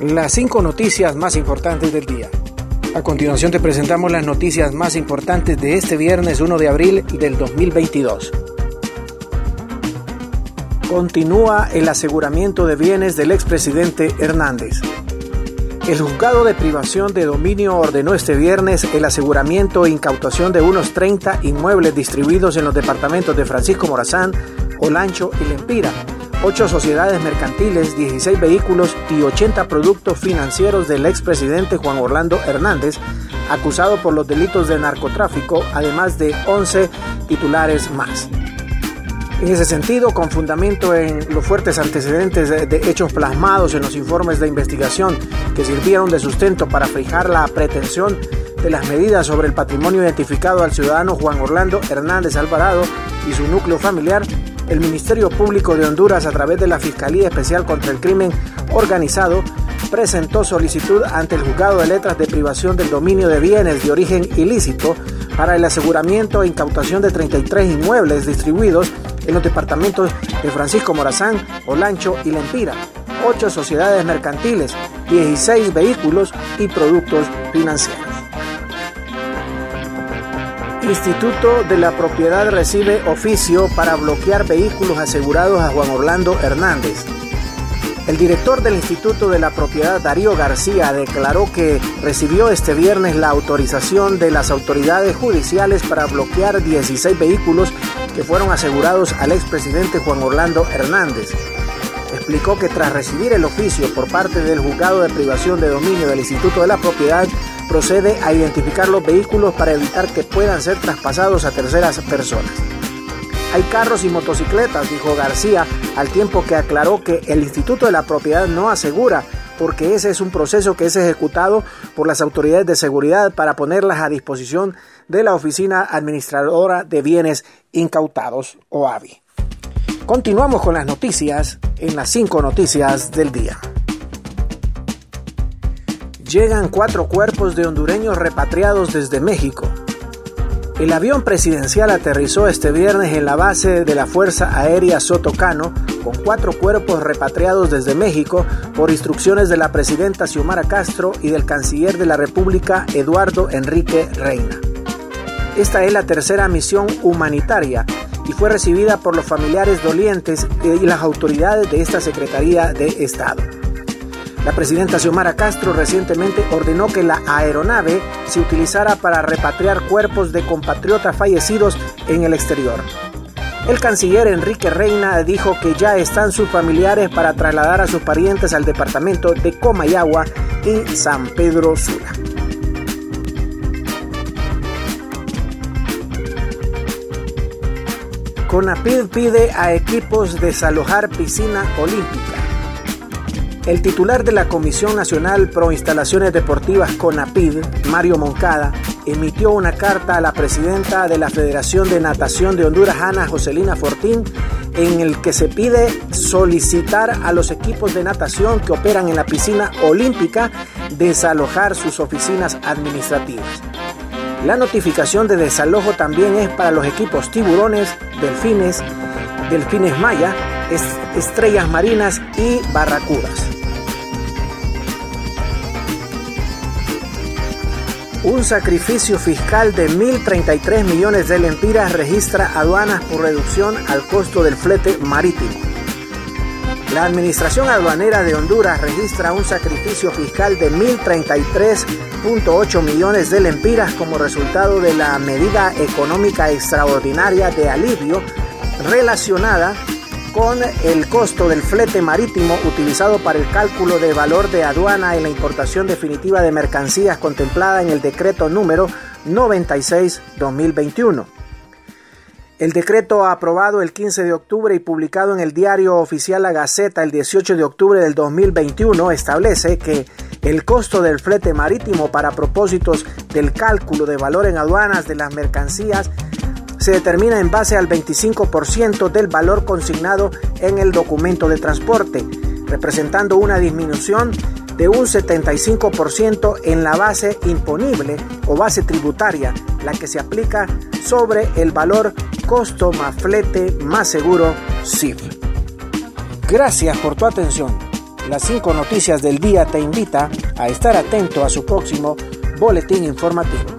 las cinco noticias más importantes del día. A continuación te presentamos las noticias más importantes de este viernes 1 de abril del 2022. Continúa el aseguramiento de bienes del expresidente Hernández. El juzgado de privación de dominio ordenó este viernes el aseguramiento e incautación de unos 30 inmuebles distribuidos en los departamentos de Francisco Morazán, Olancho y Lempira, ocho sociedades mercantiles, 16 vehículos y 80 productos financieros del expresidente Juan Orlando Hernández, acusado por los delitos de narcotráfico, además de 11 titulares más. En ese sentido, con fundamento en los fuertes antecedentes de, hechos plasmados en los informes de investigación que sirvieron de sustento para fijar la pretensión de las medidas sobre el patrimonio identificado al ciudadano Juan Orlando Hernández Alvarado y su núcleo familiar, el Ministerio Público de Honduras, a través de la Fiscalía Especial contra el Crimen Organizado, presentó solicitud ante el Juzgado de Letras de Privación del Dominio de Bienes de Origen Ilícito para el aseguramiento e incautación de 33 inmuebles distribuidos en los departamentos de Francisco Morazán, Olancho y Lempira, ocho sociedades mercantiles, 16 vehículos y productos financieros. Instituto de la Propiedad recibe oficio para bloquear vehículos asegurados a Juan Orlando Hernández. El director del Instituto de la Propiedad, Darío García, declaró que recibió este viernes la autorización de las autoridades judiciales para bloquear 16 vehículos que fueron asegurados al expresidente Juan Orlando Hernández. Explicó que tras recibir el oficio por parte del juzgado de privación de dominio del Instituto de la Propiedad, procede a identificar los vehículos para evitar que puedan ser traspasados a terceras personas. Hay carros y motocicletas, dijo García, al tiempo que aclaró que el Instituto de la Propiedad no asegura, porque ese es un proceso que es ejecutado por las autoridades de seguridad para ponerlas a disposición de la Oficina Administradora de Bienes Incautados, o AVI. Continuamos con las noticias en las cinco noticias del día llegan cuatro cuerpos de hondureños repatriados desde México. El avión presidencial aterrizó este viernes en la base de la Fuerza Aérea Sotocano con cuatro cuerpos repatriados desde México por instrucciones de la presidenta Xiomara Castro y del canciller de la República Eduardo Enrique Reina. Esta es la tercera misión humanitaria y fue recibida por los familiares dolientes y las autoridades de esta Secretaría de Estado. La presidenta Xiomara Castro recientemente ordenó que la aeronave se utilizara para repatriar cuerpos de compatriotas fallecidos en el exterior. El canciller Enrique Reina dijo que ya están sus familiares para trasladar a sus parientes al departamento de Comayagua y San Pedro Sula. CONAPID pide a equipos desalojar piscina olímpica. El titular de la Comisión Nacional Pro Instalaciones Deportivas CONAPID, Mario Moncada, emitió una carta a la presidenta de la Federación de Natación de Honduras, Ana Joselina Fortín, en el que se pide solicitar a los equipos de natación que operan en la piscina olímpica desalojar sus oficinas administrativas. La notificación de desalojo también es para los equipos tiburones, delfines, delfines maya, estrellas marinas y barracudas. Un sacrificio fiscal de 1.033 millones de lempiras registra aduanas por reducción al costo del flete marítimo. La Administración Aduanera de Honduras registra un sacrificio fiscal de 1.033.8 millones de lempiras como resultado de la medida económica extraordinaria de alivio relacionada con el costo del flete marítimo utilizado para el cálculo de valor de aduana en la importación definitiva de mercancías contemplada en el decreto número 96-2021. El decreto aprobado el 15 de octubre y publicado en el diario oficial La Gaceta el 18 de octubre del 2021 establece que el costo del flete marítimo para propósitos del cálculo de valor en aduanas de las mercancías se determina en base al 25% del valor consignado en el documento de transporte, representando una disminución de un 75% en la base imponible o base tributaria, la que se aplica sobre el valor costo más flete más seguro CIF. Gracias por tu atención. Las cinco noticias del día te invita a estar atento a su próximo boletín informativo.